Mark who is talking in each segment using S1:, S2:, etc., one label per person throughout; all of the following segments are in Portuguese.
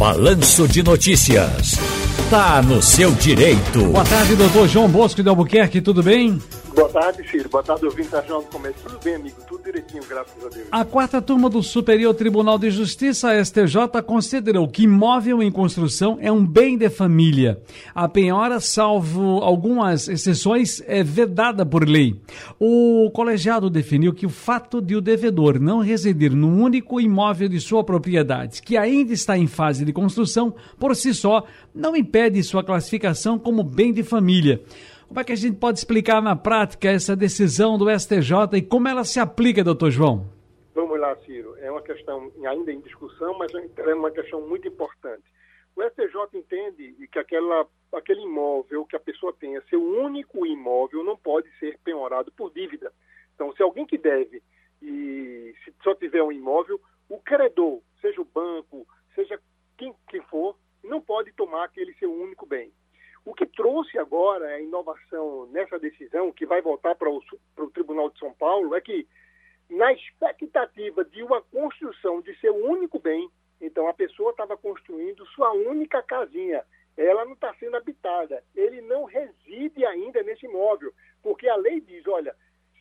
S1: Balanço de Notícias. Tá no seu direito.
S2: Boa tarde, doutor João Bosco de Albuquerque, tudo bem?
S3: Boa tarde, Ciro. Boa tarde, ouvinte da Jornal do Comércio. Tudo bem, amigo? Tudo direitinho, graças a Deus.
S2: A quarta turma do Superior Tribunal de Justiça, STJ, considerou que imóvel em construção é um bem de família. A penhora, salvo algumas exceções, é vedada por lei. O colegiado definiu que o fato de o devedor não residir num único imóvel de sua propriedade, que ainda está em fase de construção, por si só, não impede sua classificação como bem de família. Como é que a gente pode explicar na prática essa decisão do STJ e como ela se aplica, doutor João?
S3: Vamos lá, Ciro. É uma questão ainda em discussão, mas é uma questão muito importante. O STJ entende que aquela, aquele imóvel que a pessoa tenha, seu único imóvel, não pode ser penhorado por dívida. Então, se alguém que deve e se só tiver um imóvel, o credor, seja o banco, seja quem, quem for, não pode tomar aquele seu único bem. O que trouxe agora a inovação nessa decisão, que vai voltar para o, Tribunal de São Paulo, é que, na expectativa de uma construção de seu único bem, então a pessoa estava construindo sua única casinha, ela não está sendo habitada, ele não reside ainda nesse imóvel, porque a lei diz, olha,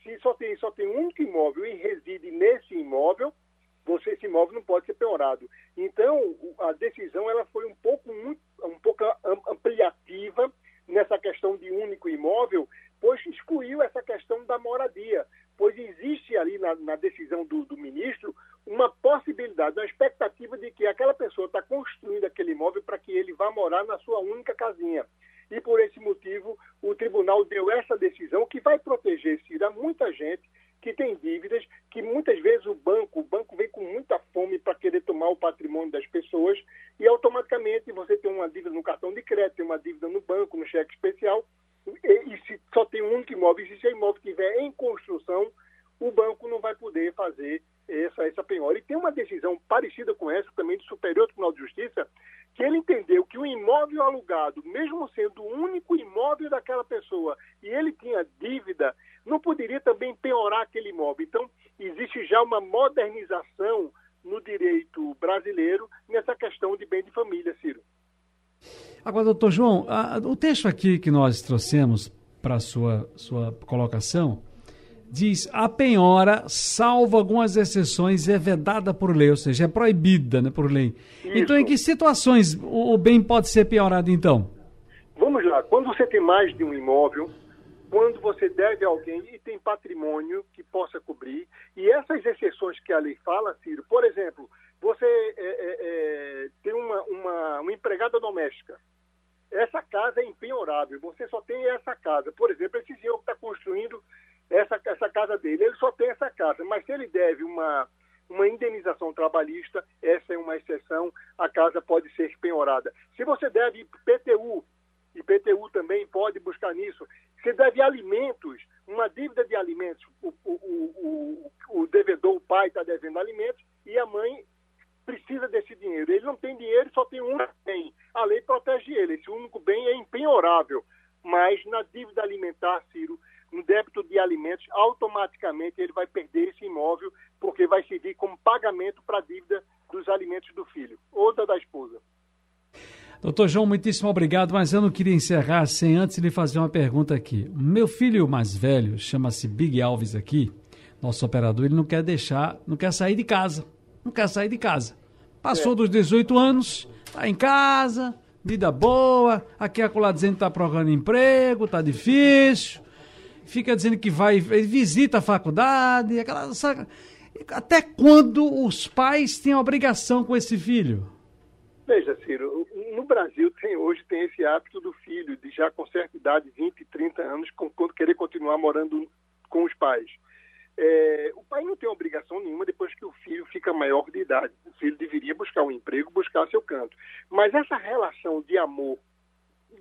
S3: se só tem, só tem um imóvel e reside nesse imóvel, você esse imóvel não pode ser penhorado. Então, a decisão ela foi um pouco muito, um pouco ampliativa nessa questão de único imóvel, pois excluiu essa questão da moradia, pois existe ali na, na decisão do, do, ministro uma possibilidade, uma expectativa de que aquela pessoa está construindo aquele imóvel para que ele vá morar na sua única casinha. E por esse motivo, o tribunal deu essa decisão que vai proteger, Cira, muita gente que tem dívidas, que muitas vezes o banco, o banco vem com muita fome para querer tomar o patrimônio das pessoas e automaticamente você tem uma dívida no cartão de crédito, tem uma dívida no banco, no cheque especial, só tem um único imóvel, e se esse imóvel estiver em construção, o banco não vai poder fazer essa, essa penhora. E tem uma decisão parecida com essa também do Superior Tribunal de Justiça, que ele entendeu que o imóvel alugado, mesmo sendo o único imóvel daquela pessoa, e ele tinha dívida, não poderia também penhorar aquele imóvel. Então, existe já uma modernização no direito brasileiro nessa questão de bem de família, Ciro.
S2: Agora, doutor João, a, o texto aqui que nós trouxemos para sua, sua colocação diz a penhora, salvo algumas exceções, é vedada por lei, ou seja, é proibida né, por lei. Isso. Então, em que situações o, o bem pode ser penhorado, então?
S3: Vamos lá. Quando você tem mais de um imóvel, quando você deve a alguém e tem patrimônio que possa cobrir. E essas exceções que a lei fala, Ciro, por exemplo, você é, é, é, tem uma, uma, uma, empregada doméstica. Essa casa é impenhorável, você só tem essa casa. Por exemplo, esse senhor que está construindo essa, essa casa dele, ele só tem essa casa, mas se ele deve uma, uma indenização trabalhista, essa é uma exceção, a casa pode ser penhorada. Se você deve PTU, IPTU também pode buscar nisso. Se deve alimentos, uma dívida de alimentos, o, o, o, o devedor, o pai está devendo alimentos e a mãe precisa desse dinheiro. Ele não tem dinheiro, só tem um bem. A lei protege ele. Esse único bem é impenhorável. Mas na dívida alimentar, Ciro, no débito de alimentos, automaticamente ele vai perder esse imóvel, porque vai servir como pagamento para a dívida dos alimentos do filho ou da, da esposa.
S2: Doutor João, muitíssimo obrigado, mas eu não queria encerrar sem antes lhe fazer uma pergunta aqui. Meu filho mais velho, chama-se Big Alves aqui, nosso operador, ele não quer deixar, não quer sair de casa. Não quer sair de casa. Passou é. dos 18 anos, tá em casa, vida boa, aqui acolá dizendo que tá procurando emprego, tá difícil, fica dizendo que vai, visita a faculdade, aquela. Até quando os pais têm obrigação com esse filho?
S3: Veja, Ciro, no Brasil tem, hoje tem esse hábito do filho, de já com certa idade, 20, 30 anos, com, querer continuar morando com os pais. É, o pai não tem obrigação nenhuma depois que o filho fica maior de idade. O filho deveria buscar um emprego, buscar seu canto. Mas essa relação de amor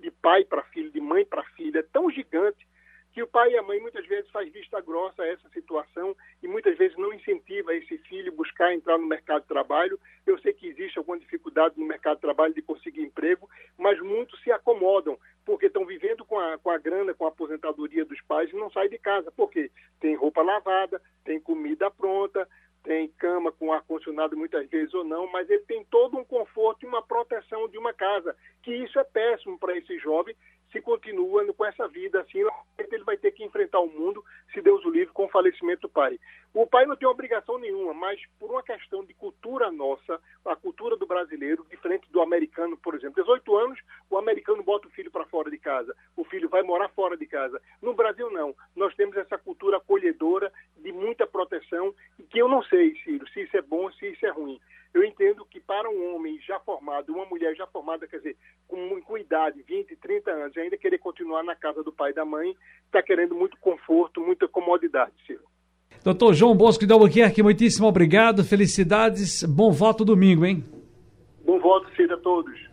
S3: de pai para filho, de mãe para filha, é tão gigante que o pai e a mãe muitas vezes faz vista grossa a essa situação e muitas vezes não incentiva esse filho buscar entrar no mercado de trabalho. Eu sei que existe alguma dificuldade no mercado de trabalho de conseguir emprego, mas muitos se acomodam estão vivendo com a, com a grana, com a aposentadoria dos pais e não saem de casa. Porque tem roupa lavada, tem comida pronta, tem cama com ar-condicionado muitas vezes ou não, mas ele tem todo um conforto e uma proteção de uma casa, que isso é péssimo para esse jovem se continua com essa vida assim, ele vai ter que enfrentar o mundo, se Deus o livre, com o falecimento do pai. O pai não tem obrigação nenhuma, mas por uma questão de cultura nossa, a cultura do brasileiro, diferente do americano, por exemplo. 18 anos, o americano bota o filho para fora de casa, o filho vai morar fora de casa. No Brasil, não. Nós temos essa cultura acolhedora, de muita proteção, que eu não sei, Ciro, se isso é bom, se isso é ruim. Eu entendo que para um homem já formado, uma mulher já formada, quer dizer, idade, 20, 30 anos, ainda querer continuar na casa do pai e da mãe, está querendo muito conforto, muita comodidade, Ciro.
S2: Doutor João Bosco de Albuquerque, muitíssimo obrigado, felicidades, bom voto domingo, hein?
S3: Bom voto, Ciro, a todos.